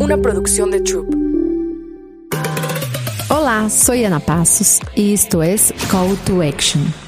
una producción de Troop. Olá, sou Ana Passos e isto é Call to Action.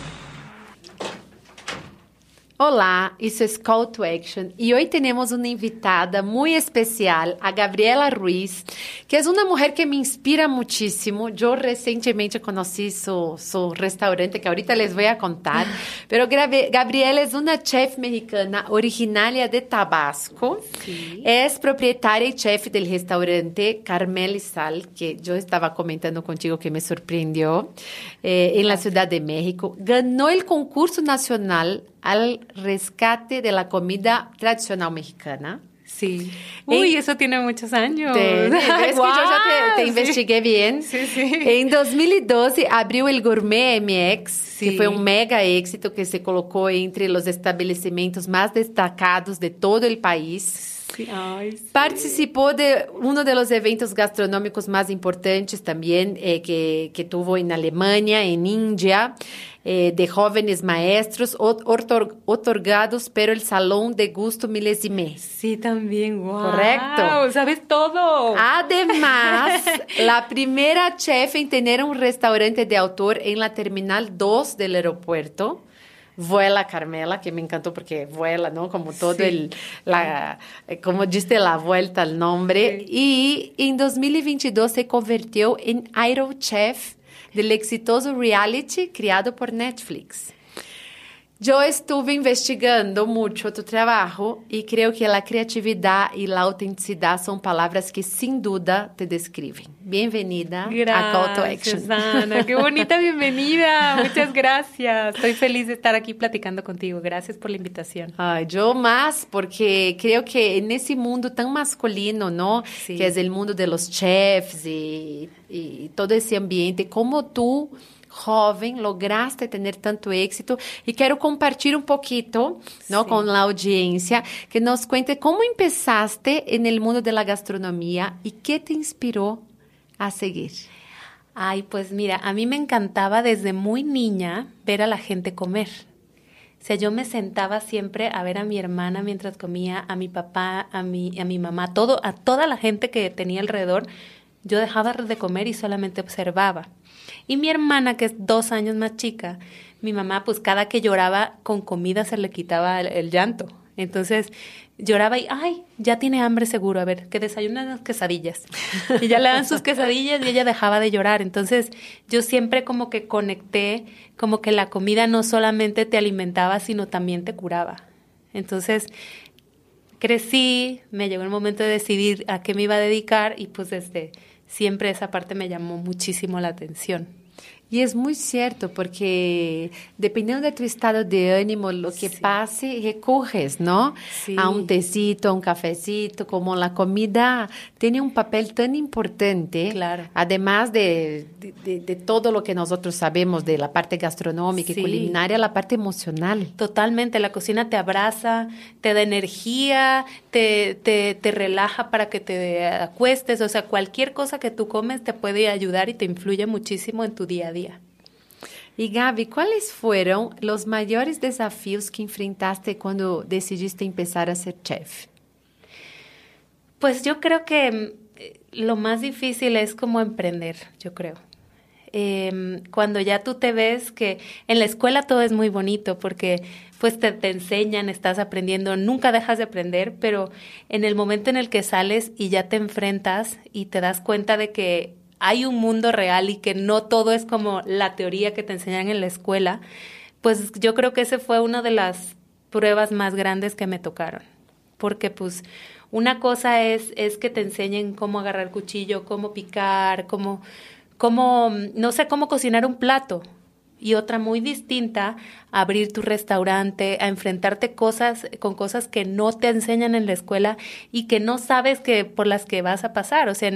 Olá, isso é Call to Action e hoje temos uma invitada muito especial, a Gabriela Ruiz, que é uma mulher que me inspira muitíssimo. Eu recentemente conheci seu, seu restaurante, que ahorita les voy a contar. Pero Gabriela é uma chef mexicana originária de Tabasco. Sí. É proprietária e chef do restaurante Carmel Sal, que eu estava comentando contigo que me surpreendeu, eh, em la Ciudad de México. Ganhou o concurso nacional al rescate de la comida tradicional mexicana. Sí. Uy, eso tiene muchos años. Te, es que yo ya te, investigué bien. Sí, sí. En 2012 abrió el Gourmet MX, que fue un mega éxito que se colocó entre los establecimientos más destacados de todo el país. Participó de uno de los eventos gastronómicos más importantes también eh, que, que, tuvo en Alemania, en India, eh, de jóvenes maestros otorgados pero el Salón de Gusto Milésime. Sí, también, wow. Correcto. Sabes todo. Además, la primera chef en tener un restaurante de autor en la Terminal 2 del aeropuerto. Vuela Carmela, que me encantó porque vuela, ¿no? Como todo el, la, eh, como diste la vuelta al nombre. Y en 2022 se convirtió en Aero Chef del exitoso reality criado por Netflix. Yo estuve investigando mucho tu trabajo y creo que la creatividad y la autenticidad son palabras que sin duda te describen. Bienvenida a Call to Action. Ana, qué bonita bienvenida. Muchas gracias. Estoy feliz de estar aquí platicando contigo. Gracias por la invitación. Ay, yo más, porque creo que en ese mundo tan masculino, ¿no? Sí. Que es el mundo de los chefs y, y todo ese ambiente, como tú joven, lograste ter tanto éxito e quero compartilhar um pouquinho ¿no? com a audiência que nos cuente como empezaste no mundo da gastronomia e que te inspirou a seguir. Ay, pues mira, a mí me encantaba desde muy niña ver a la gente comer. O sea, yo me sentaba siempre a ver a mi hermana mientras comía, a mi papá, a mi, a mi mamá, todo, a toda la gente que tenía alrededor. Yo dejaba de comer y solamente observaba. Y mi hermana, que es dos años más chica, mi mamá, pues cada que lloraba con comida se le quitaba el, llanto. Entonces lloraba y, ay, ya tiene hambre seguro, a ver, que desayunan las quesadillas. Y ya le dan sus quesadillas y ella dejaba de llorar. Entonces yo siempre como que conecté, como que la comida no solamente te alimentaba, sino también te curaba. Entonces crecí, me llegó el momento de decidir a qué me iba a dedicar y pues desde siempre esa parte me llamó muchísimo la atención. Y es muy cierto, porque dependiendo de tu estado de ánimo, lo que pase, recurres, ¿no? A un tecito, a un cafecito, como la comida tiene un papel tan importante. Claro. Además de, de, todo lo que nosotros sabemos de la parte gastronómica y culinaria, la parte emocional. Totalmente, la cocina te abraza, te da energía, te, te, te relaja para que te acuestes, o sea, cualquier cosa que tú comes te puede ayudar y te influye muchísimo en tu día a día. Y Gaby, ¿cuáles fueron los mayores desafíos que enfrentaste cuando decidiste empezar a ser chef? Pues yo creo que mm, lo más difícil es como emprender, yo creo. Em, cuando ya tú te ves que en la escuela todo es muy bonito porque pues te, te, enseñan, estás aprendiendo, nunca dejas de aprender, pero en el momento en el que sales y ya te enfrentas y te das cuenta de que hay un mundo real y que no todo es como la teoría que te enseñan en la escuela, pues yo creo que ese fue una de las pruebas más grandes que me tocaron. Porque pues una cosa es, es que te enseñen cómo agarrar cuchillo, cómo picar, cómo, cómo, no sé, cómo cocinar un plato y otra muy distinta, abrir tu restaurante, a enfrentarte cosas con cosas que no te enseñan en la escuela y que no sabes que por las que vas a pasar. O sea,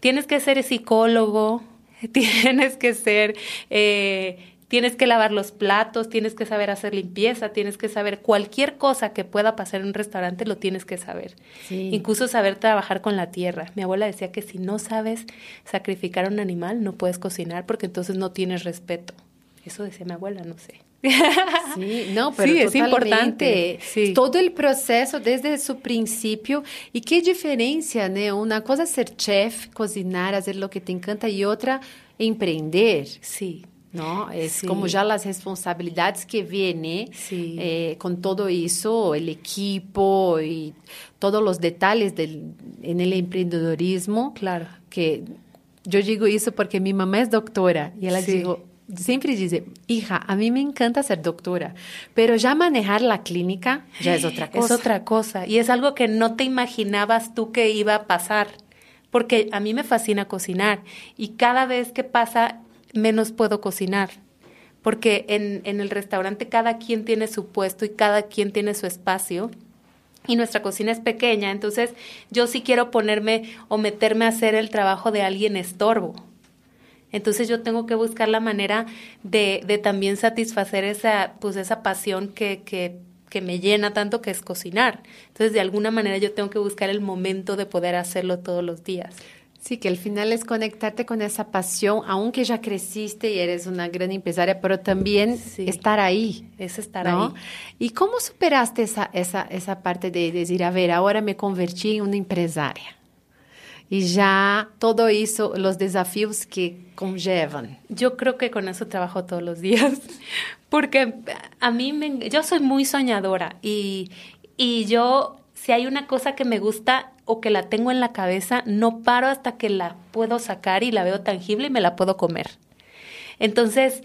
tienes que ser psicólogo, tienes que ser, eh, tienes que lavar los platos, tienes que saber hacer limpieza, tienes que saber cualquier cosa que pueda pasar en un restaurante, lo tienes que saber. Incluso saber trabajar con la tierra. Mi abuela decía que si no sabes sacrificar a un animal, no puedes cocinar porque entonces no tienes respeto. Eso decía mi abuela, no sé. Sí, no, pero sí, es importante. Sí. Todo el proceso desde su principio. Y qué diferencia, ¿no? Una cosa es ser chef, cocinar, hacer lo que te encanta y otra, emprender. Sí. ¿no? Es como ya las responsabilidades que vienen eh, con todo eso, el equipo y todos los detalles del, en el emprendedorismo. Claro. Que yo digo eso porque mi mamá es doctora y ella digo, siempre dice, hija, a mí me encanta ser doctora, pero ya manejar la clínica ya es otra cosa. Es otra cosa y es algo que no te imaginabas tú que iba a pasar porque a mí me fascina cocinar y cada vez que pasa menos puedo cocinar. Porque en, en el restaurante cada quien tiene su puesto y cada quien tiene su espacio y nuestra cocina es pequeña, entonces yo sí quiero ponerme o meterme a hacer el trabajo de alguien estorbo. Entonces yo tengo que buscar la manera de, de también satisfacer esa, pues esa pasión que, que, que, me llena tanto que es cocinar. Entonces de alguna manera yo tengo que buscar el momento de poder hacerlo todos los días. Sí, que al final es conectarte con esa pasión, aunque ya creciste y eres una gran empresaria, pero también estar ahí. Es estar ahí. ¿Y cómo superaste esa, esa, esa parte de decir, a ver, ahora me convertí en una empresaria? Y ya todo eso, los desafíos que conllevan. Yo creo que con eso trabajo todos los días, porque a mí me, yo soy muy soñadora y, y yo, si hay una cosa que me gusta, o que la tengo en la cabeza, no paro hasta que la puedo sacar y la veo tangible y me la puedo comer. Entonces,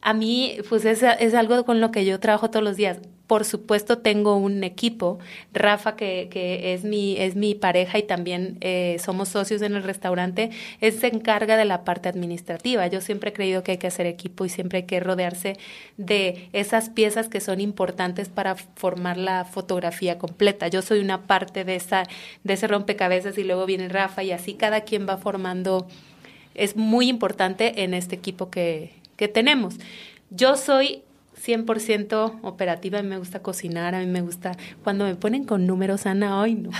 a mí, pues es, es algo con lo que yo trabajo todos los días por supuesto tengo un equipo, Rafa, que, que es, mi, es mi pareja y también eh, somos socios en el restaurante, él se encarga de la parte administrativa. Yo siempre he creído que hay que hacer equipo y siempre hay que rodearse de esas piezas que son importantes para formar la fotografía completa. Yo soy una parte de, esa, de ese rompecabezas y luego viene Rafa y así cada quien va formando. Es muy importante en este equipo que, que tenemos. Yo soy 100% operativa, a mí me gusta cocinar, a mí me gusta cuando me ponen con números, Ana, hoy no.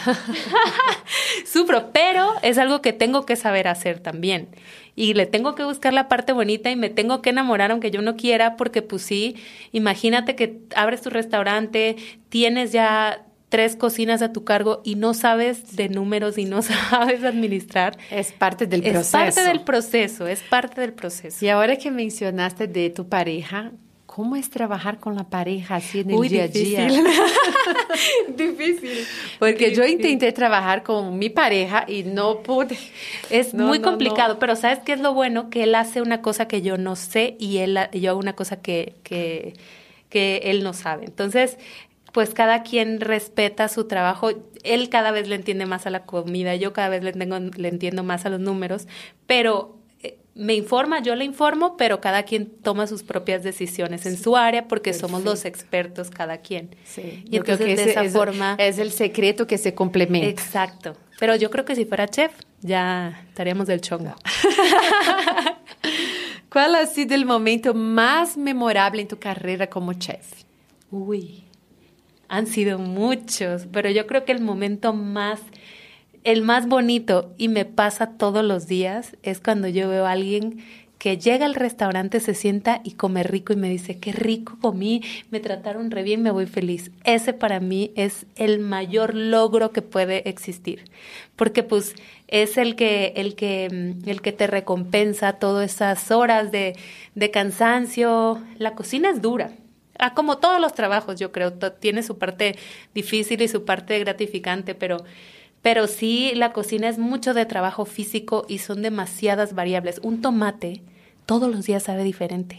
Sufro, pero es algo que tengo que saber hacer también. Y le tengo que buscar la parte bonita y me tengo que enamorar aunque yo no quiera, porque pues sí, imagínate que abres tu restaurante, tienes ya tres cocinas a tu cargo y no sabes de números y no sabes administrar. Es parte del proceso. Es parte del proceso, es parte del proceso. Y ahora que mencionaste de tu pareja, ¿Cómo es trabajar con la pareja así en el día a día? difícil. Porque yo intenté trabajar con mi pareja y no pude. Es muy complicado, pero ¿sabes qué es lo bueno? Que él hace una cosa que yo no sé y él, yo hago una cosa que, que, que él no sabe. Entonces, pues cada quien respeta su trabajo. Él cada vez le entiende más a la comida, yo cada vez le, tengo, le entiendo más a los números, pero me informa, yo le informo, pero cada quien toma sus propias decisiones en su área porque somos los expertos cada quien. Sí. Y entonces que de esa es, forma es el secreto que se complementa. Exacto. Pero yo creo que si fuera chef ya estaríamos del chongo. ¿Cuál ha sido el momento más memorable en tu carrera como chef? Uy, han sido muchos, pero yo creo que el momento más el más bonito y me pasa todos los días es cuando yo veo a alguien que llega al restaurante, se sienta y come rico y me dice, qué rico comí, me trataron re bien, me voy feliz. Ese para mí es el mayor logro que puede existir, porque pues es el que, el que, el que te recompensa todas esas horas de, de cansancio. La cocina es dura, como todos los trabajos, yo creo, tiene su parte difícil y su parte gratificante, pero pero sí, la cocina es mucho de trabajo físico y son demasiadas variables. Un tomate todos los días sabe diferente.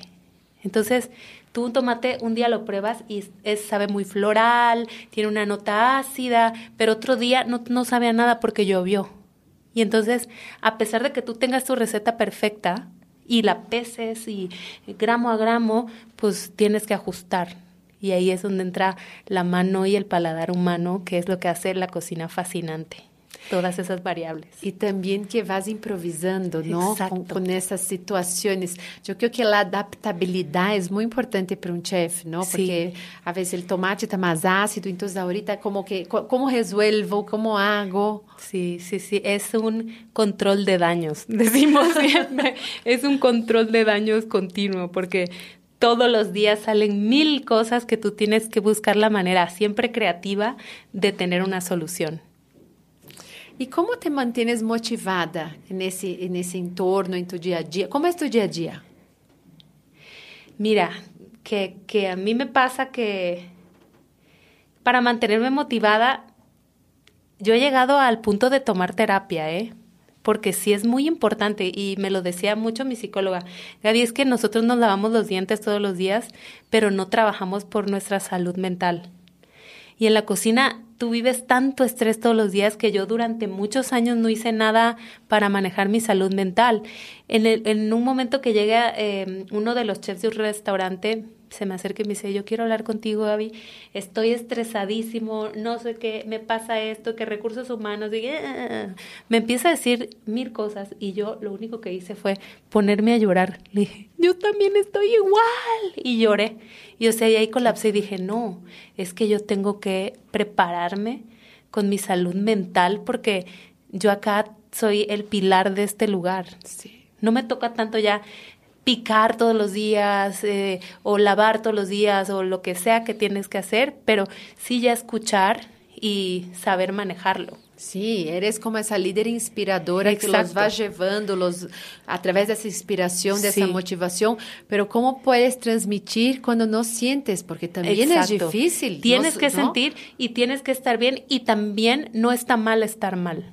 Entonces, tú un tomate un día lo pruebas y es, sabe muy floral, tiene una nota ácida, pero otro día no, no sabe a nada porque llovió. Y entonces, a pesar de que tú tengas tu receta perfecta y la peses y gramo a gramo, pues tienes que ajustar. Y ahí es donde entra la mano y el paladar humano, que es lo que hace la cocina fascinante. Todas esas variables. Y también que vas improvisando, ¿no? Con, con, esas situaciones. Yo creo que la adaptabilidad es muy importante para un chef, ¿no? Porque sí. a veces el tomate está más ácido, entonces ahorita como que, ¿cómo resuelvo? ¿Cómo hago? Sí, sí, sí. Es un control de daños, decimos siempre. es un control de daños continuo, porque todos los días salen mil cosas que tú tienes que buscar la manera siempre creativa de tener una solución. ¿Y cómo te mantienes motivada en ese, en ese entorno, en tu día a día? ¿Cómo es tu día a día? Mira, que, que a mí me pasa que para mantenerme motivada, yo he llegado al punto de tomar terapia, ¿eh? Porque sí es muy importante y me lo decía mucho mi psicóloga. Gaby, es que nosotros nos lavamos los dientes todos los días, pero no trabajamos por nuestra salud mental. Y en la cocina tú vives tanto estrés todos los días que yo durante muchos años no hice nada para manejar mi salud mental. En, el, en un momento que llega eh, uno de los chefs de un restaurante, se me acerca y me dice, yo quiero hablar contigo, Gaby, estoy estresadísimo, no sé qué, me pasa esto, que recursos humanos, y, ah", me empieza a decir mil cosas y yo lo único que hice fue ponerme a llorar. Le dije, yo también estoy igual. Y lloré. Y o sea, y ahí colapsé y dije, no, es que yo tengo que prepararme con mi salud mental porque yo acá soy el pilar de este lugar. Sí. No me toca tanto ya picar todos los días eh, o lavar todos los días o lo que sea que tienes que hacer, pero sí ya escuchar y saber manejarlo. Sí, eres como esa líder inspiradora que los va llevando los, a través de esa inspiración, de esa motivación, pero ¿cómo puedes transmitir cuando no sientes? Porque también es difícil. Tienes que sentir y tienes que estar bien y también no está mal estar mal.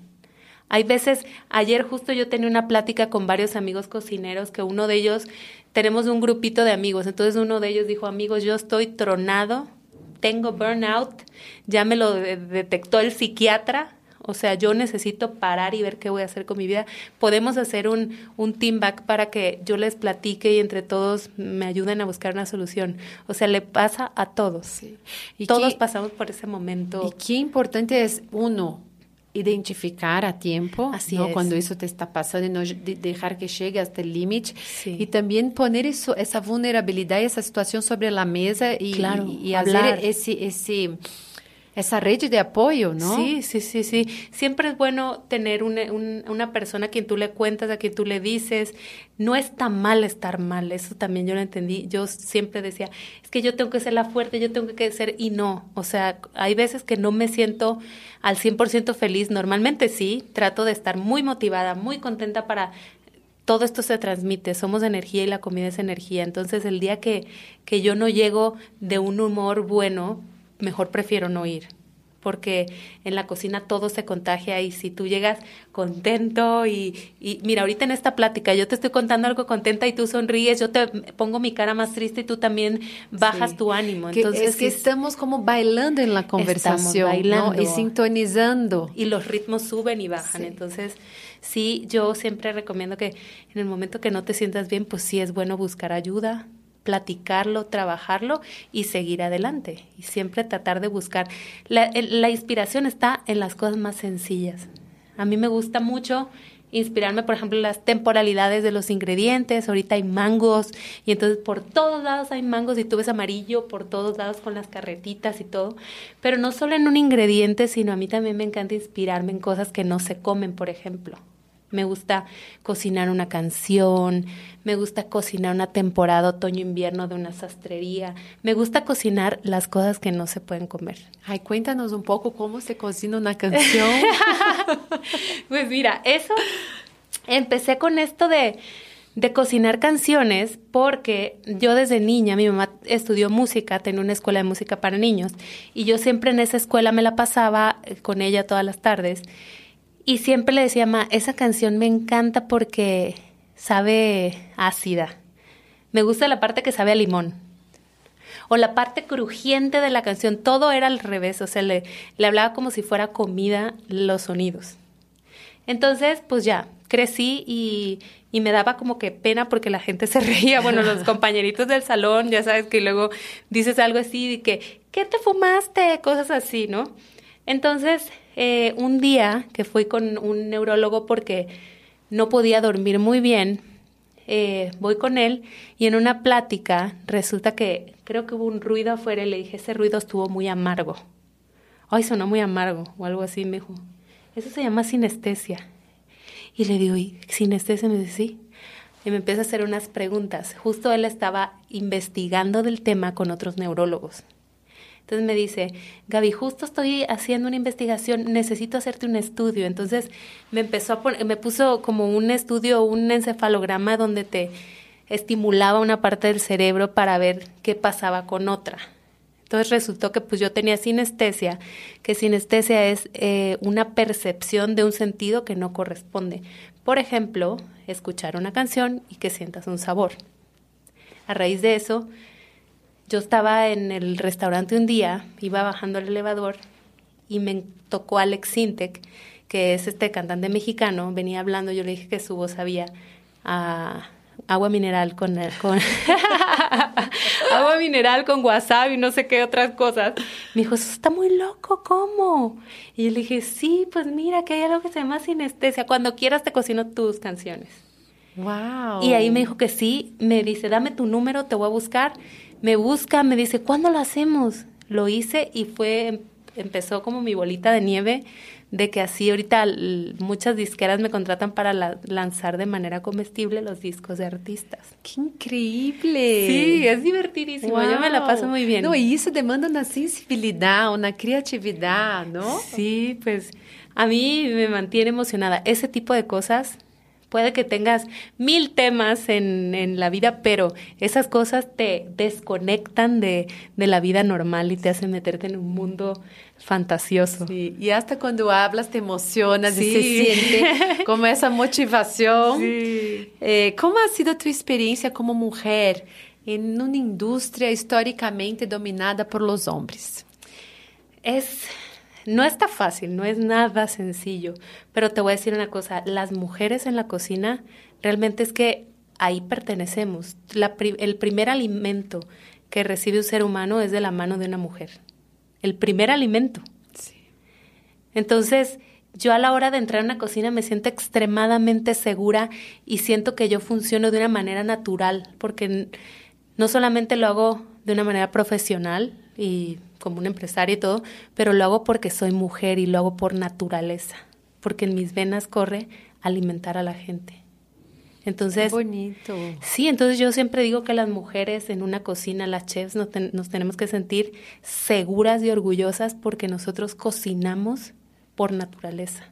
Hay veces, ayer justo yo tenía una plática con varios amigos cocineros que uno de ellos, tenemos un grupito de amigos, entonces uno de ellos dijo, amigos, yo estoy tronado, tengo burnout, ya me lo detectó el psiquiatra, o sea, yo necesito parar y ver qué voy a hacer con mi vida. Podemos hacer un, un team back para que yo les platique y entre todos me ayuden a buscar una solución. O sea, le pasa a todos. Y todos pasamos por ese momento. Y qué importante es, uno, identificar a tiempo cuando eso te está pasando y no dejar que llegue hasta el límite. Y también poner eso, esa vulnerabilidad y esa situación sobre la mesa y, y, hacer ese, ese esa red de apoyo, ¿no? Sí, sí, sí, sí. Siempre es bueno tener una, una persona a quien tú le cuentas, a quien tú le dices. No está mal estar mal, eso también yo lo entendí. Yo siempre decía, es que yo tengo que ser la fuerte, yo tengo que ser, y no. O sea, hay veces que no me siento al 100% feliz. Normalmente sí, trato de estar muy motivada, muy contenta para todo esto se transmite, somos energía y la comida es energía. Entonces, el día que, que yo no llego de un humor bueno, mejor prefiero no ir porque en la cocina todo se contagia y si tú llegas contento y, y, mira, ahorita en esta plática yo te estoy contando algo contenta y tú sonríes, yo te pongo mi cara más triste y tú también bajas tu ánimo. Entonces es que estamos como bailando en la conversación bailando. y sintonizando. Y los ritmos suben y bajan. Entonces, sí, yo siempre recomiendo que en el momento que no te sientas bien, pues sí es bueno buscar ayuda, platicarlo, trabajarlo y seguir adelante. Y siempre tratar de buscar. La, la inspiración está en las cosas más sencillas. A mí me gusta mucho inspirarme, por ejemplo, las temporalidades de los ingredientes. Ahorita hay mangos y entonces por todos lados hay mangos y tú ves amarillo por todos lados con las carretitas y todo. Pero no solo en un ingrediente, sino a mí también me encanta inspirarme en cosas que no se comen, por ejemplo. Me gusta cocinar una canción, me gusta cocinar una temporada otoño-invierno de una sastrería, me gusta cocinar las cosas que no se pueden comer. Ay, cuéntanos un poco cómo se cocina una canción. pues mira, eso empecé con esto de, de cocinar canciones porque yo desde niña, mi mamá estudió música, tenía una escuela de música para niños y yo siempre en esa escuela me la pasaba con ella todas las tardes y siempre le decía, ma, esa canción me encanta porque sabe ácida. Me gusta la parte que sabe a limón. O la parte crujiente de la canción, todo era al revés, o sea, le, le hablaba como si fuera comida los sonidos. Entonces, pues ya, crecí y, y, me daba como que pena porque la gente se reía, bueno, los compañeritos del salón, ya sabes que luego dices algo así de que, ¿qué te fumaste? Cosas así, ¿no? Entonces, eh, un día que fui con un neurólogo porque no podía dormir muy bien, eh, voy con él y en una plática resulta que creo que hubo un ruido afuera y le dije, ese ruido estuvo muy amargo. Ay, sonó muy amargo o algo así, me dijo. Eso se llama sinestesia. Y le digo, ¿y sinestesia? Me dice, sí. y me empieza a hacer unas preguntas. Justo él estaba investigando del tema con otros neurólogos. Entonces me dice, Gaby, justo estoy haciendo una investigación, necesito hacerte un estudio. Entonces me empezó a poner, me puso como un estudio, un encefalograma donde te estimulaba una parte del cerebro para ver qué pasaba con otra. Entonces resultó que pues yo tenía sinestesia, que sinestesia es eh, una percepción de un sentido que no corresponde. Por ejemplo, escuchar una canción y que sientas un sabor. A raíz de eso, yo estaba en el restaurante un día, iba bajando el elevador y me tocó Alex Sintek, que es este cantante mexicano, venía hablando, yo le dije que su voz había a agua mineral con, con agua mineral con wasabi, no sé qué otras cosas. Me dijo, eso está muy loco, ¿cómo? Y yo le dije, sí, pues mira, que hay algo que se llama sinestesia. Cuando quieras te cocino tus canciones. Wow. Y ahí me dijo que sí, me dice, dame tu número, te voy a buscar. Me busca, me dice, ¿cuándo lo hacemos? Lo hice y fue, empezó como mi bolita de nieve de que así ahorita muchas disqueras me contratan para lanzar de manera comestible los discos de artistas. ¡Qué increíble! Sí, es divertidísimo, yo me la paso muy bien. No, y eso demanda una sensibilidad, una creatividad, ¿no? Sí, pues a mí me mantiene emocionada. Ese tipo de cosas Puede que tengas mil temas en, en, la vida, pero esas cosas te desconectan de, de, la vida normal y te hacen meterte en un mundo fantasioso. Sí, y hasta cuando hablas te emocionas y se siente como esa motivación. Sí. Eh, ¿Cómo ha sido tu experiencia como mujer en una industria históricamente dominada por los hombres? Es no está fácil, no es nada sencillo, pero te voy a decir una cosa, las mujeres en la cocina realmente es que ahí pertenecemos. el primer alimento que recibe un ser humano es de la mano de una mujer. El primer alimento. Sí. Entonces, yo a la hora de entrar a una cocina me siento extremadamente segura y siento que yo funciono de una manera natural, porque no solamente lo hago de una manera profesional y como un empresaria y todo, pero lo hago porque soy mujer y lo hago por naturaleza, porque en mis venas corre alimentar a la gente. Entonces, bonito. Sí, entonces yo siempre digo que las mujeres en una cocina, las chefs, nos, nos tenemos que sentir seguras y orgullosas porque nosotros cocinamos por naturaleza.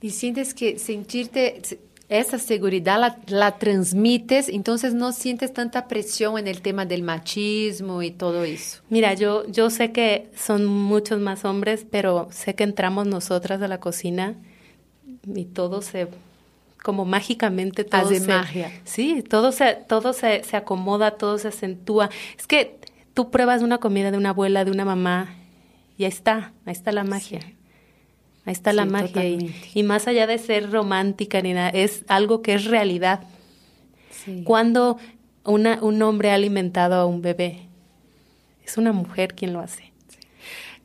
Y sientes que sentirte esa seguridad la, la, transmites, entonces no sientes tanta presión en el tema del machismo y todo eso. Mira, yo, yo sé que son muchos más hombres, pero sé que entramos nosotras a la cocina y todo se como mágicamente todo Hace se, magia. Sí, todo se, todo se, se acomoda, todo se acentúa. Es que tú pruebas una comida de una abuela, de una mamá, y ahí está, ahí está la magia. Sí. Ahí está la magia. Y, totalmente. y más allá de ser romántica ni nada, es algo que es realidad. Sí. Cuando una, un hombre ha alimentado a un bebé, es una mujer quien lo hace.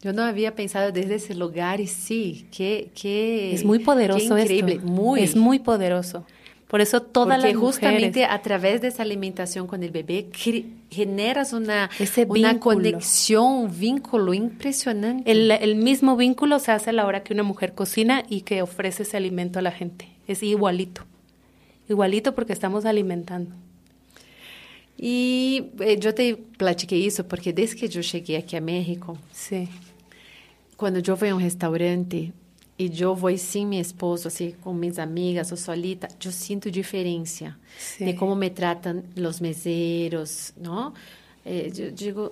Yo no había pensado desde ese lugar y sí, que, que Es muy poderoso qué increíble, esto. muy. Es muy poderoso. Por eso todas Porque las justamente mujeres... a través de esa alimentación con el bebé generas una, Ese una conexión, un vínculo impresionante. El, el mismo vínculo se hace a la hora que una mujer cocina y que ofrece ese alimento a la gente. Es igualito. Igualito porque estamos alimentando. E eu te platiquei isso porque desde que eu cheguei aqui a México, Sí. quando eu vou a um restaurante e eu vou sem meu esposo, assim, com minhas amigas ou solita, eu sinto diferença Sí. de como me tratam os meseros, não? Eh, eu digo,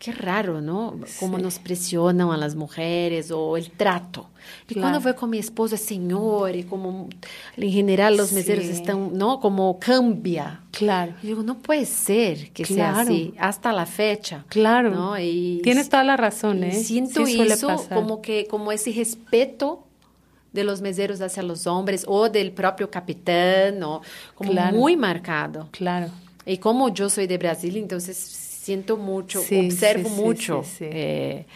que raro, não? Como Sí. nos pressionam a las mujeres o trato. E Claro. quando eu vou com meu esposo é senhor e como em geral os meseros Sí. estão, não? Como cambia. Claro. Y digo, no puede ser que sea Claro. así hasta la fecha. Claro. ¿no? Y, Tienes toda la razón, y ¿eh? siento Sí eso pasar. como que como ese respeto de los meseros hacia los hombres o del propio capitán, ¿no? Como Claro. muy marcado. Claro. Y como yo soy de Brasil, entonces siento mucho, Sí, observo sí, mucho. sí. eh,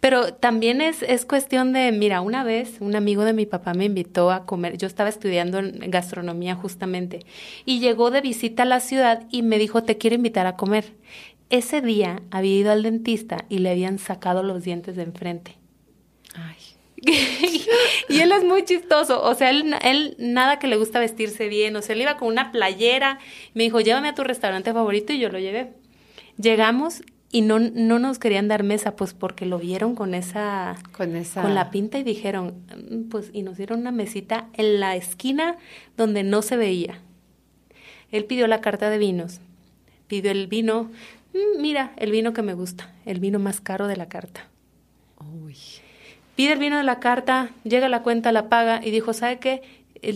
Pero también es, es cuestión de, mira, una vez un amigo de mi papá me invitó a comer, yo estaba estudiando en gastronomía justamente, y llegó de visita a la ciudad y me dijo, te quiero invitar a comer. Ese día había ido al dentista y le habían sacado los dientes de enfrente. ay, y él es muy chistoso, o sea, él, él nada que le gusta vestirse bien, o sea, él iba con una playera, me dijo, llévame a tu restaurante favorito y yo lo llevé. Llegamos y no, no nos querían dar mesa, pues porque lo vieron con esa, con esa, con la pinta y dijeron, mm, pues, y nos dieron una mesita en la esquina donde no se veía. Él pidió la carta de vinos, pidió el vino, mm, mira, el vino que me gusta, el vino más caro de la carta. Uy. Pide el vino de la carta, llega la cuenta, la paga y dijo, ¿sabe qué?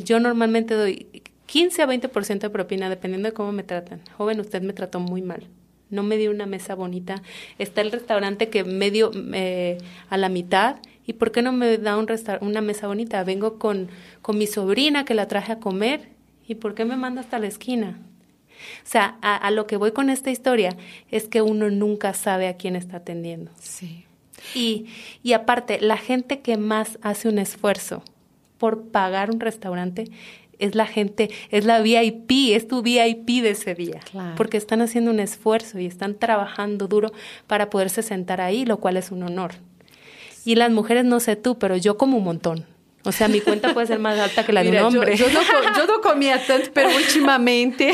Yo normalmente doy 15 a 20% de propina, dependiendo de cómo me tratan. Joven, usted me trató muy mal no me dio una mesa bonita. Está el restaurante que medio eh, a la mitad. ¿Y por qué no me da un una mesa bonita? Vengo con, con mi sobrina que la traje a comer. ¿Y por qué me manda hasta la esquina? O sea, a, a, lo que voy con esta historia es que uno nunca sabe a quién está atendiendo. Sí. Y, y aparte, la gente que más hace un esfuerzo por pagar un restaurante es la gente, es la VIP, es tu VIP de ese día, porque están haciendo un esfuerzo y están trabajando duro para poderse sentar ahí, lo cual es un honor. Y las mujeres, no sé tú, pero yo como un montón. O sea, mi cuenta puede ser más alta que la de un hombre. Yo, no, yo no comía tanto, pero últimamente,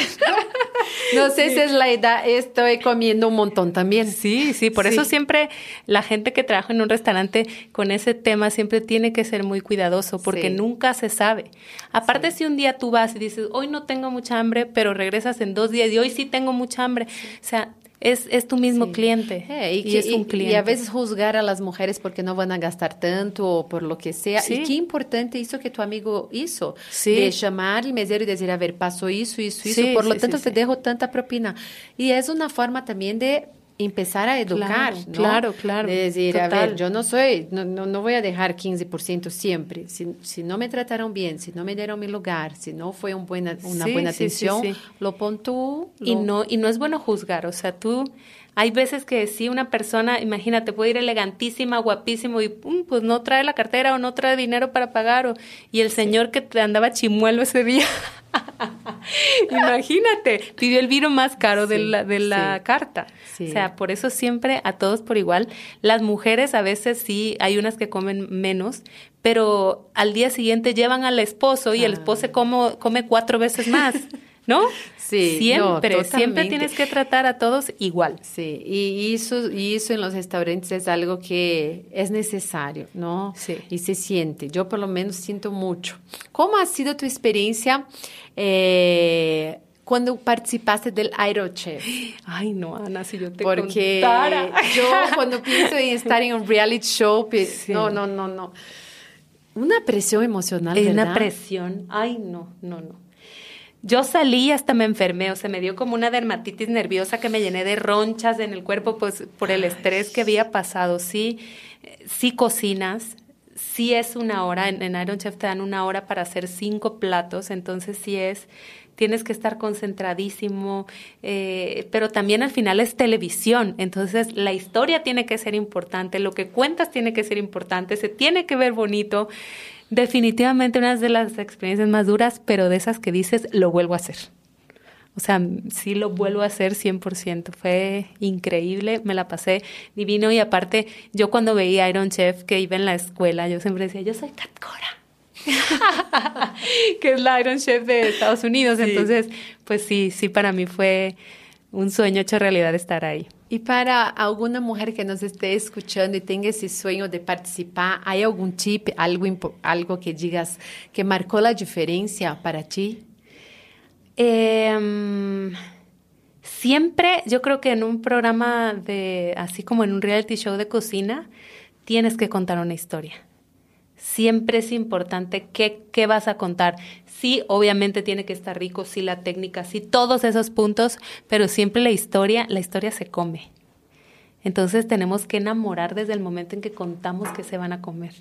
no sé si es la edad, estoy comiendo un montón también. Sí, sí, por eso siempre la gente que trabaja en un restaurante con ese tema siempre tiene que ser muy cuidadoso, porque nunca se sabe. Aparte, si un día tú vas y dices, hoy no tengo mucha hambre, pero regresas en dos días y hoy sí tengo mucha hambre. O sea, es, es tu mismo cliente. Eh, y, es un cliente. Y a veces juzgar a las mujeres porque no van a gastar tanto o por lo que sea. Y qué importante eso que tu amigo hizo. De llamar al mesero y decir, a ver, pasó eso, eso, eso. Por lo tanto, te dejo tanta propina. Y es una forma también de empezar a educar, claro, Claro, claro. De decir, a ver, yo no soy, no, no, voy a dejar 15% siempre. Si, si, no me trataron bien, si no me dieron mi lugar, si no fue un buena, una buena atención, lo pon tú. Y, no, y no es bueno juzgar, o sea, tú... Hay veces que si una persona, imagínate, puede ir elegantísima, guapísimo y pues no trae la cartera o no trae dinero para pagar o, y el señor que te andaba chimuelo ese día Imagínate, pidió el vino más caro de la, de la carta. O sea, por eso siempre a todos por igual. Las mujeres a veces sí, hay unas que comen menos, pero al día siguiente llevan al esposo y el esposo ah. come, come cuatro veces más. ¿no? Sí, siempre, siempre tienes que tratar a todos igual. Sí, y eso, y eso en los restaurantes es algo que es necesario, ¿no? Sí. Y se siente, yo por lo menos siento mucho. ¿Cómo ha sido tu experiencia eh, cuando participaste del Aerochef? Ay, no, Ana, si yo te Porque yo cuando pienso en estar en un reality show, no, no, no, no. Una presión emocional, ¿verdad? Una presión, ay, no, no, no. Yo salí y hasta me enfermé, o sea, me dio como una dermatitis nerviosa que me llené de ronchas en el cuerpo, pues por el estrés que había pasado. Sí, sí cocinas, sí es una hora, en, Iron Chef te dan una hora para hacer cinco platos, entonces sí es, tienes que estar concentradísimo, eh, pero también al final es televisión, entonces la historia tiene que ser importante, lo que cuentas tiene que ser importante, se tiene que ver bonito. Definitivamente una de las experiencias más duras, pero de esas que dices, lo vuelvo a hacer. O sea, sí lo vuelvo a hacer 100%. Fue increíble, me la pasé divino y aparte, yo cuando veía Iron Chef que iba en la escuela, yo siempre decía, yo soy Kat Cora. que es la Iron Chef de Estados Unidos. Entonces, pues sí, sí, para mí fue un sueño hecho realidad estar ahí. Y para alguna mujer que nos esté escuchando y tenga ese sueño de participar, ¿hay algún tip, algo, algo que digas que marcó la diferencia para ti? Em, siempre, yo creo que en un programa de, así como en un reality show de cocina, tienes que contar una historia. Siempre es importante qué, qué vas a contar. Sí, obviamente tiene que estar rico, sí la técnica, sí todos esos puntos, pero siempre la historia, la historia se come. Entonces tenemos que enamorar desde el momento en que contamos que se van a comer.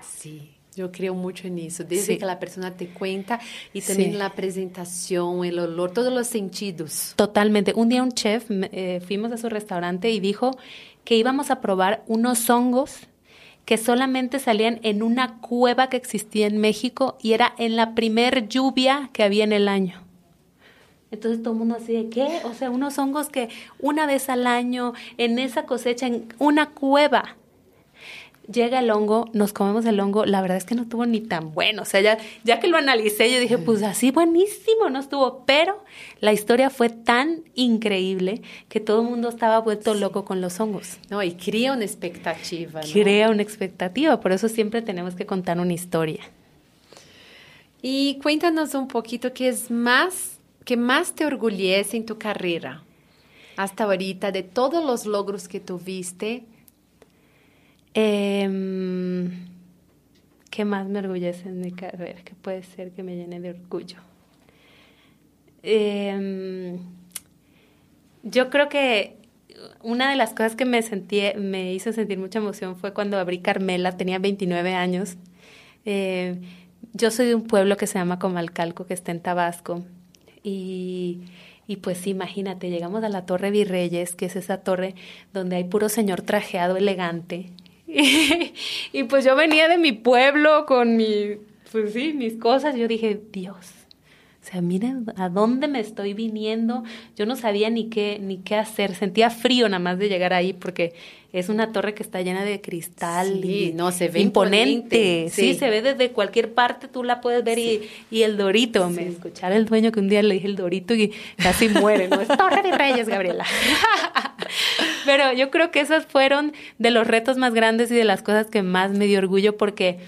Sí, yo creo mucho en eso, desde que la persona te cuenta y también la presentación, el olor, todos los sentidos. Totalmente. Un día un chef, eh, fuimos a su restaurante y dijo que íbamos a probar unos hongos que solamente salían en una cueva que existía en México y era en la primer lluvia que había en el año. Entonces todo el mundo así de, ¿qué? O sea, unos hongos que una vez al año, en esa cosecha, en una cueva. Llega el hongo, nos comemos el hongo, la verdad es que no estuvo ni tan bueno, o sea, ya, ya que lo analicé, yo dije, pues así buenísimo, no estuvo, pero la historia fue tan increíble que todo el mundo estaba vuelto loco con los hongos. No, y crea una expectativa. ¿no? Crea una expectativa, por eso siempre tenemos que contar una historia. Y cuéntanos un poquito qué es más, qué más te orgullece en tu carrera hasta ahorita, de todos los logros que tuviste. Eh, ¿Qué más me orgullece en mi carrera? ¿Qué puede ser que me llene de orgullo? Eh, yo creo que una de las cosas que me, sentí, me hizo sentir mucha emoción fue cuando abrí Carmela, tenía 29 años. Eh, yo soy de un pueblo que se llama Comalcalco, que está en Tabasco. Y, y pues imagínate, llegamos a la Torre Virreyes, que es esa torre donde hay puro señor trajeado elegante. Y, pues yo venía de mi pueblo con mi, pues sí, mis cosas. Yo dije, Dios, o sea, miren a dónde me estoy viniendo. Yo no sabía ni qué, ni qué hacer. Sentía frío nada más de llegar ahí porque es una torre que está llena de cristal Sí, y no, se ve imponente. imponente, Sí. sí. se ve desde cualquier parte, tú la puedes ver y, y el dorito. Me escuchara el dueño que un día le dije el dorito y casi muere. No es Torre de Reyes, Gabriela. Pero yo creo que esos fueron de los retos más grandes y de las cosas que más me dio orgullo porque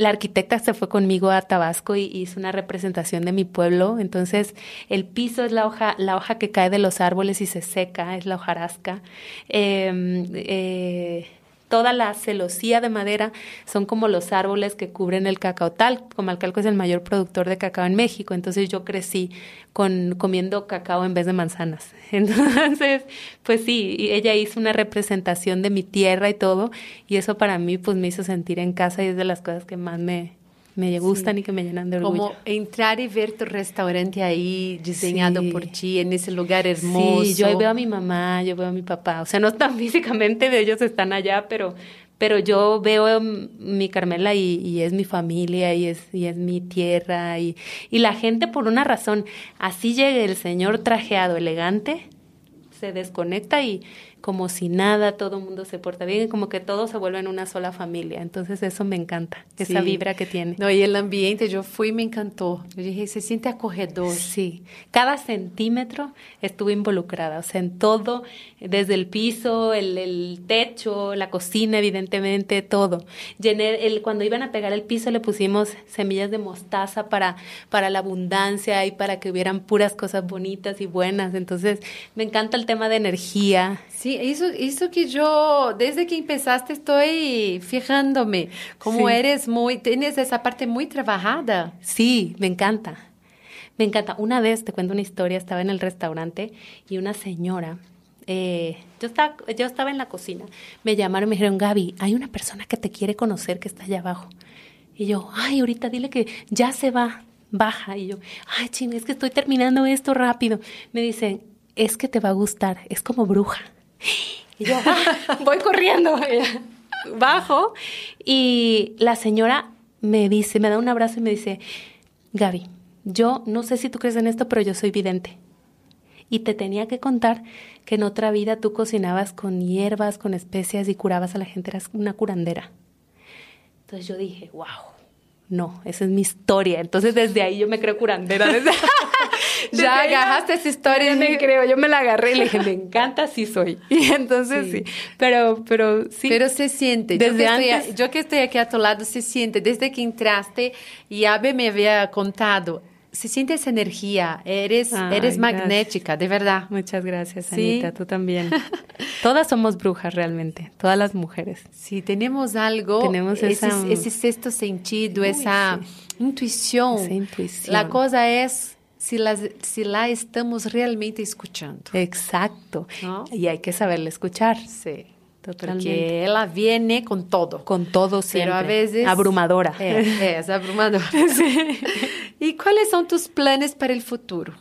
la arquitecta se fue conmigo a Tabasco y hizo una representación de mi pueblo. Entonces, el piso es la hoja, la hoja que cae de los árboles y se seca, es la hojarasca. Eh, eh, toda la celosía de madera son como los árboles que cubren el cacaotal. Comalcalco es el mayor productor de cacao en México, entonces yo crecí con comiendo cacao en vez de manzanas. Entonces, pues sí, ella hizo una representación de mi tierra y todo, y eso para mí pues me hizo sentir en casa y es de las cosas que más me, me gustan y que me llenan de orgullo. Como entrar y ver tu restaurante ahí diseñado Sí. por ti en ese lugar hermoso. Sí, yo ahí veo a mi mamá, yo veo a mi papá. O sea, no están físicamente, ellos están allá, pero, pero yo veo mi Carmela y, y es mi familia y es, y es mi tierra. Y, y la gente, por una razón, así llegue el señor trajeado, elegante, se desconecta y como si nada, todo el mundo se porta bien y como que todos se vuelven una sola familia. Entonces eso me encanta, esa vibra que tiene. No, y el ambiente, yo fui y me encantó. Yo dije, se siente acogedor. Sí, cada centímetro estuve involucrada, o sea, en todo, desde el piso, el, el techo, la cocina, evidentemente, todo. Llené el, cuando iban a pegar el piso le pusimos semillas de mostaza para, para la abundancia y para que hubieran puras cosas bonitas y buenas. Entonces, me encanta el tema de energía. Sí, eso, eso que yo, desde que empezaste, estoy fijándome. Como Sí. eres muy, tienes esa parte muy trabajada. Sí, me encanta. Me encanta. Una vez, te cuento una historia, estaba en el restaurante y una señora, eh, yo, estaba, yo estaba en la cocina, me llamaron y me dijeron, Gaby, hay una persona que te quiere conocer que está allá abajo. Y yo, ay, ahorita dile que ya se va, baja. Y yo, ay, ching, es que estoy terminando esto rápido. Me dicen, es que te va a gustar, es como bruja. Y yo, "Ah", voy corriendo, bajo. Y la señora me dice, me da un abrazo y me dice, Gaby, yo no sé si tú crees en esto, pero yo soy vidente. Y te tenía que contar que en otra vida tú cocinabas con hierbas, con especias y curabas a la gente, eras una curandera. Entonces yo dije, wow, no, esa es mi historia. Entonces desde ahí yo me creo curandera. Ya agarraste esa historia. me ¿no? creo, yo me la agarré y le dije, me encanta, sí soy. Y entonces sí, Sí. pero, pero sí. Pero se siente. yo, Desde que estoy, antes- yo que estoy aquí a tu lado, se siente. Desde que entraste y Abe me había contado, se siente esa energía. Eres, Ay, eres gracias. magnética, de verdad. Muchas gracias, Sí. Anita, tú también. Todas somos brujas realmente, todas las mujeres. Sí, tenemos algo, Tenemos ese, esa- ese sexto sentido, esa intuición. Esa intuición. La cosa es si, las, si la estamos realmente escuchando. Exacto. ¿No? Y hay que saberle escuchar. Sí, Totalmente. porque ella viene con todo. Con todo siempre. Pero a veces... Abrumadora. É, es abrumadora. ¿Y cuáles son tus planes para el futuro?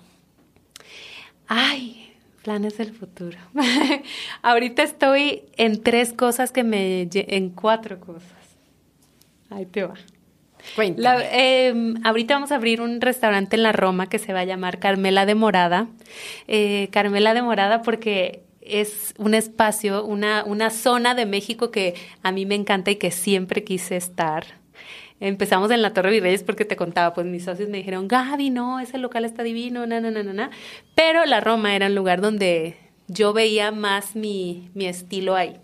Ay, planes del futuro. Ahorita estoy en tres cosas que me... en cuatro cosas. Ahí te va. Eh, ahorita vamos a abrir un restaurante en la Roma que se va a llamar Carmela de Morada. Eh, Carmela de Morada porque es un espacio, una, una zona de México que a mí me encanta y que siempre quise estar. Empezamos en la Torre Virreyes porque te contaba, pues mis socios me dijeron, Gaby, no, ese local está divino, na, na, na, na, na. Pero la Roma era el lugar donde yo veía más mi, mi estilo ahí.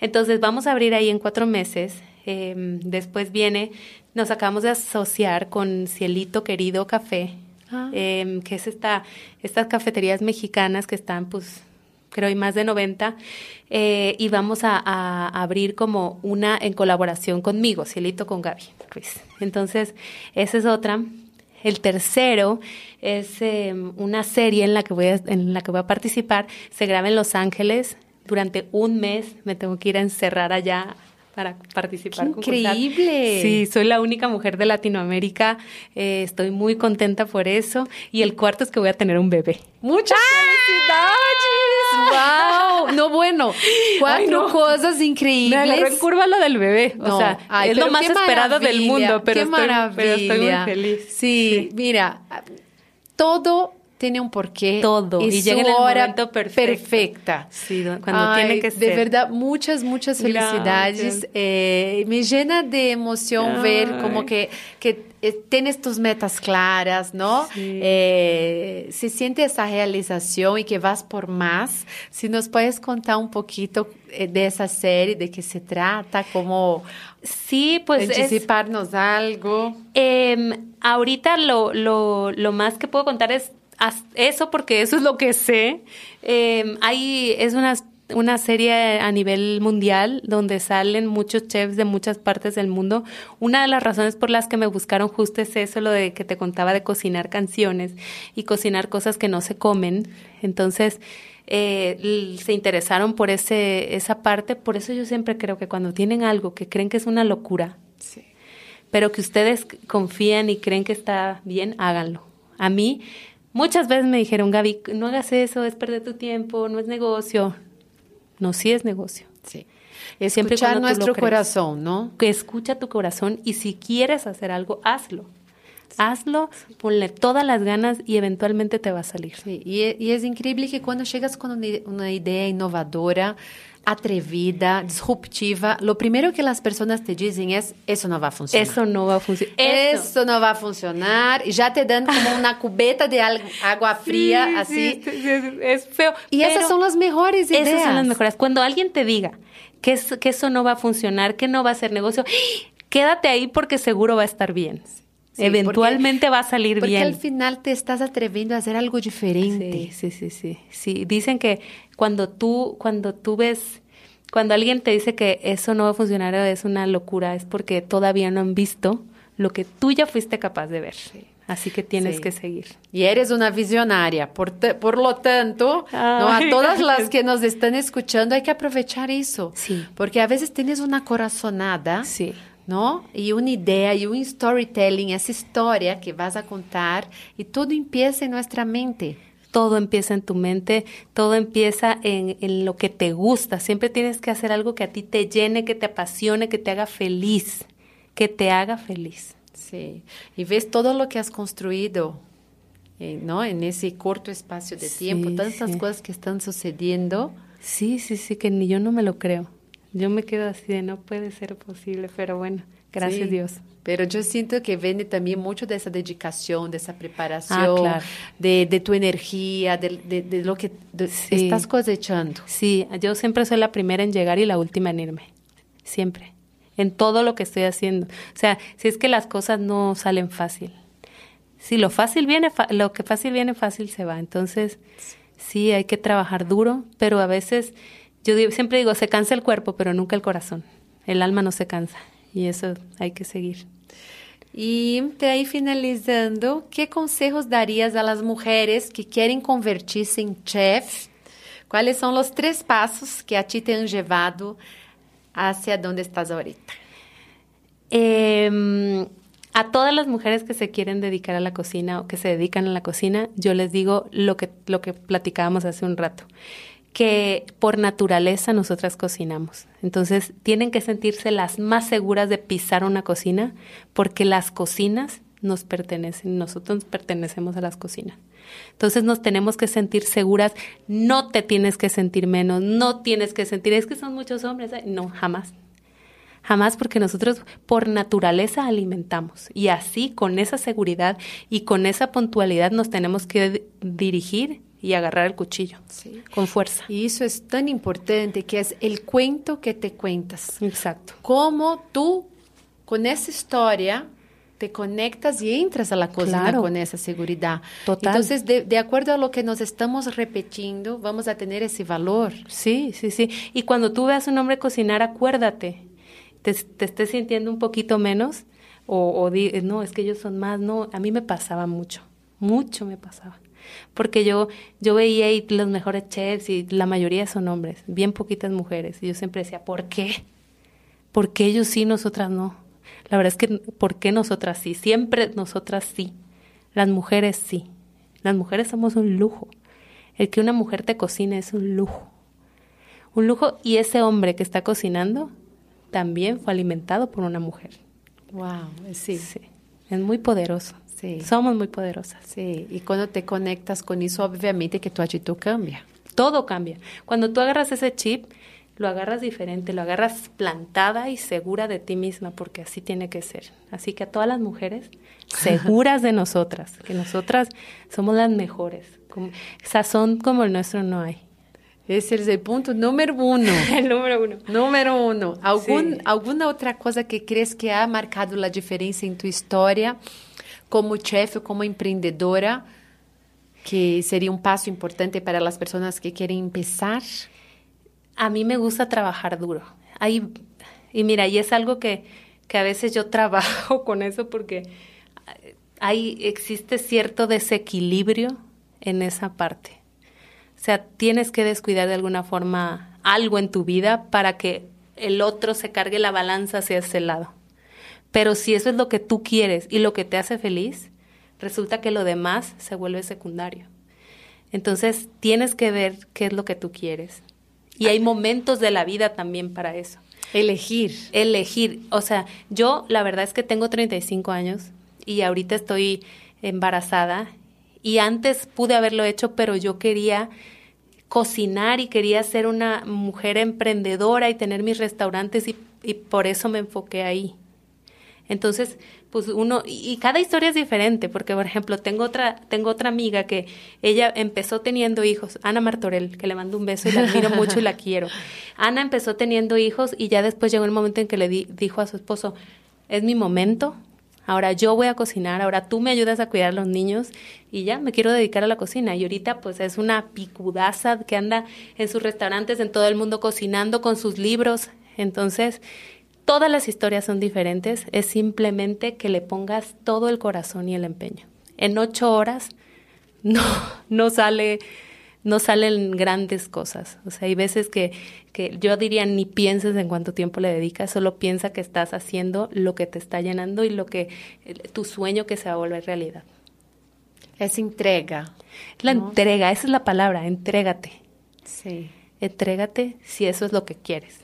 Entonces vamos a abrir ahí en cuatro meses. Em, después viene, nos acabamos de asociar con Cielito Querido Café, ah. Em, que es esta, estas cafeterías mexicanas que están, pues, creo hay más de 90, eh, y vamos a, abrir como una en colaboración conmigo, Cielito con Gaby Ruiz. Entonces, esa es otra. El tercero es em, una serie en la que voy a, en la que voy a participar. Se graba en Los Ángeles durante un mes. Me tengo que ir a encerrar allá para participar. increíble! Sí, soy la única mujer de Latinoamérica. Eh, estoy muy contenta por eso. Y el cuarto es que voy a tener un bebé. ¡Muchas ¡Wow! No, bueno, cuatro cosas increíbles. Me curva lo del bebé. o sea, es lo más esperado del mundo, pero estoy, pero estoy, muy feliz. Sí, sí, mira, todo tiene un porqué. Todo. Y, llega en el momento perfecta. Sí, cuando tiene que ser. De verdad, muchas, muchas felicidades. Eh, me llena de emoción ver como que, que eh, tienes tus metas claras, ¿no? Eh, se siente esa realización y que vas por más. Si nos puedes contar un poquito de esa serie, de qué se trata, cómo... Sí, pues anticiparnos algo. Em, ahorita lo, lo, lo más que puedo contar es eso porque eso es lo que sé. Eh, hay, es una, una serie a nivel mundial donde salen muchos chefs de muchas partes del mundo. Una de las razones por las que me buscaron justo es eso, lo de que te contaba de cocinar canciones y cocinar cosas que no se comen. Entonces, eh, se interesaron por ese, esa parte. Por eso yo siempre creo que cuando tienen algo que creen que es una locura, pero que ustedes confían y creen que está bien, háganlo. A mí Muchas veces me dijeron, Gaby, no hagas eso, es perder tu tiempo, no es negocio. No, sí es negocio. Sí. Es Siempre escuchar nuestro corazón, ¿no? Que escucha tu corazón y si quieres hacer algo, hazlo. Hazlo, ponle todas las ganas y eventualmente te va a salir. Sí, y, y es increíble que cuando llegas con una, una idea innovadora, atrevida, disruptiva, lo primero que las personas te dicen es, eso no va a funcionar. Eso no va a funcionar. Eso, no va a funcionar. Y ya te dan como una cubeta de agua fría, así. es feo. Y esas son las mejores ideas. Esas son las mejores. Cuando alguien te diga que, que eso no va a funcionar, que no va a ser negocio, quédate ahí porque seguro va a estar bien. Eventualmente va a salir bien. Porque al final te estás atreviendo a hacer algo diferente. Sí, sí, sí, sí. dicen que cuando tú, cuando tú ves, cuando alguien te dice que eso no va a funcionar o es una locura, es porque todavía no han visto lo que tú ya fuiste capaz de ver. Así que tienes que seguir. Y eres una visionaria. Por, por lo tanto, ¿no? a todas las que nos están escuchando hay que aprovechar eso. Sí. Porque a veces tienes una corazonada. Sí ¿no? Y una idea y un storytelling, esa historia que vas a contar y todo empieza en nuestra mente. Todo empieza en tu mente, todo empieza en, en lo que te gusta. Siempre tienes que hacer algo que a ti te llene, que te apasione, que te haga feliz, que te haga feliz. Sí, y ves todo lo que has construido, eh, ¿no? En ese corto espacio de tiempo, todas esas cosas que están sucediendo. Sí, sí, sí, que ni yo no me lo creo. Yo me quedo así de no puede ser posible, pero bueno, gracias Dios. Pero yo siento que viene también mucho de esa dedicación, de esa preparación, ah, de, de, tu energía, de, de, lo que estás cosechando. Sí, yo siempre soy la primera en llegar y la última en irme. Siempre. En todo lo que estoy haciendo. O sea, si es que las cosas no salen fácil. Si lo fácil viene, lo que fácil viene, fácil se va. Entonces, sí, hay que trabajar duro, pero a veces yo siempre digo, se cansa el cuerpo, pero nunca el corazón. El alma no se cansa y eso hay que seguir. Y de ahí finalizando, ¿qué consejos darías a las mujeres que quieren convertirse en chef? ¿Cuáles son los tres pasos que a ti te han llevado hacia donde estás ahorita? Em, a todas las mujeres que se quieren dedicar a la cocina o que se dedican a la cocina, yo les digo lo que, lo que platicábamos hace un rato que por naturaleza nosotras cocinamos. Entonces tienen que sentirse las más seguras de pisar una cocina porque las cocinas nos pertenecen, nosotros pertenecemos a las cocinas. Entonces nos tenemos que sentir seguras, no te tienes que sentir menos, no tienes que sentir, es que son muchos hombres, no, jamás. Jamás porque nosotros por naturaleza alimentamos y así con esa seguridad y con esa puntualidad nos tenemos que dirigir y agarrar el cuchillo con fuerza. Y eso es tan importante que es el cuento que te cuentas. Exacto. Cómo tú con esa historia te conectas y entras a la cocina con esa seguridad. Total. Entonces, de, acuerdo a lo que nos estamos repitiendo, vamos a tener ese valor. Sí, sí, sí. Y cuando tú veas a un hombre cocinar, acuérdate, te, te estés sintiendo un poquito menos o, o no, es que ellos son más, no, a mí me pasaba mucho, mucho me pasaba. Porque yo, yo veía ahí los mejores chefs y la mayoría son hombres, bien poquitas mujeres. Y yo siempre decía, ¿por qué? ¿Por qué ellos sí, nosotras no? La verdad es que, ¿por qué nosotras sí? Siempre nosotras sí. Las mujeres sí. Las mujeres somos un lujo. El que una mujer te cocine es un lujo. Un lujo y ese hombre que está cocinando también fue alimentado por una mujer. Wow, sí. sí. Es muy poderoso. Sí. Somos muy poderosas. Sí, y cuando te conectas con eso, obviamente que tu actitud cambia. Todo cambia. Cuando tú agarras ese chip, lo agarras diferente, lo agarras plantada y segura de ti misma, porque así tiene que ser. Así que a todas las mujeres, seguras de nosotras, que nosotras somos las mejores. Como, sazón como el nuestro no hay. Ese es el punto número uno. el número uno. Número uno. ¿Algún, ¿Alguna otra cosa que crees que ha marcado la diferencia en tu historia como chef o como emprendedora? Que sería un paso importante para las personas que quieren empezar a mí me gusta trabajar duro. y mira, y es algo que, que a veces yo trabajo con eso porque hay, existe cierto desequilibrio en esa parte. O sea, tienes que descuidar de alguna forma algo en tu vida para que el otro se cargue la balanza hacia ese lado. Pero si eso es lo que tú quieres y lo que te hace feliz, resulta que lo demás se vuelve secundario. Entonces, tienes que ver qué es lo que tú quieres. Y hay momentos de la vida también para eso. Elegir. Elegir. O sea, yo la verdad es que tengo 35 años y ahorita estoy embarazada y antes pude haberlo hecho, pero yo quería cocinar y quería ser una mujer emprendedora y tener mis restaurantes y, y por eso me enfoqué ahí. Entonces, pues uno, y cada historia es diferente, porque por ejemplo, tengo otra, tengo otra amiga que ella empezó teniendo hijos, Ana Martorell, que le mando un beso y la admiro mucho y la quiero. Ana empezó teniendo hijos y ya después llegó el momento en que le dijo a su esposo, es mi momento, ahora yo voy a cocinar, ahora tú me ayudas a cuidar a los niños y ya me quiero dedicar a la cocina. Y ahorita pues es una picudaza que anda en sus restaurantes en todo el mundo cocinando con sus libros. Entonces, Todas las historias son diferentes, es simplemente que le pongas todo el corazón y el empeño. En ocho horas no, no sale, no salen grandes cosas. O sea, hay veces que, que yo diría ni pienses en cuánto tiempo le dedicas, solo piensa que estás haciendo lo que te está llenando y lo que tu sueño que se va a volver realidad. Es entrega. La entrega, esa es la palabra, entrégate. Sí. Entrégate si eso es lo que quieres.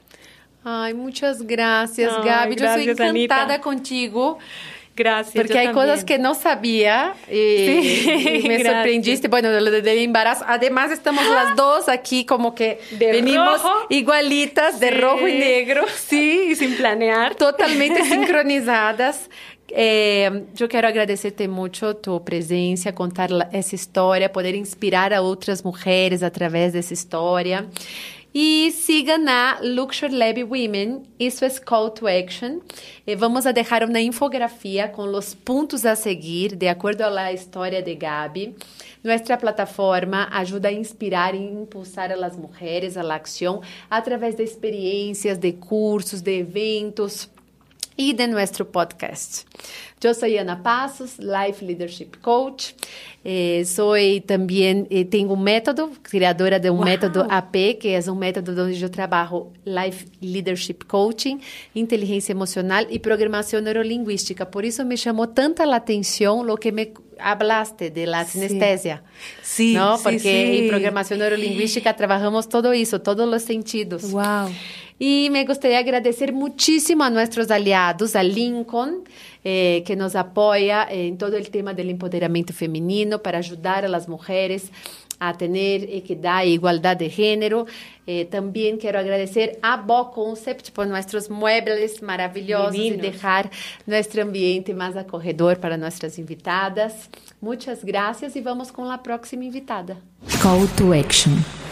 Ay, muchas gracias, Gaby. yo soy encantada contigo. Gracias. Porque hay cosas que no sabía y, me sorprendiste. Bueno, lo de embarazo. Además, estamos las dos aquí como que venimos igualitas, de rojo y negro. Sí, y sin planear. Totalmente sincronizadas. Eh, yo quiero agradecerte mucho tu presencia, contar esa historia, poder inspirar a otras mujeres a través de esa historia. E siga na Luxury Lab Women, isso é Call to Action. E vamos a deixar uma infografia com os pontos a seguir, de acordo à história de Gabi. Nossa plataforma ajuda a inspirar e impulsar as mulheres à ação através de experiências, de cursos, de eventos e de nosso podcast. Eu sou Ana Passos, Life Leadership Coach. Eh, soy también, eh, tengo un método, creadora de un wow. método AP, que es un método donde yo trabajo Life Leadership Coaching, inteligencia emocional y programación neurolingüística. Por eso me llamó tanta la atención lo que me hablaste de la sinestesia. Sí, ¿no? sí, Porque sí. en programación neurolingüística trabajamos todo eso, todos los sentidos. Wow. Y me gustaría agradecer muchísimo a nuestros aliados, a Lincoln, eh, que nos apoia em todo o tema do empoderamento feminino haciendo para ayudar a las mujeres a tener equidad e igualdad de género. Eh, también quiero agradecer a Bo Concept por nuestros muebles maravillosos Divinos. y dejar nuestro ambiente más acogedor para nuestras invitadas. Muchas gracias y vamos con la próxima invitada. Call to Action.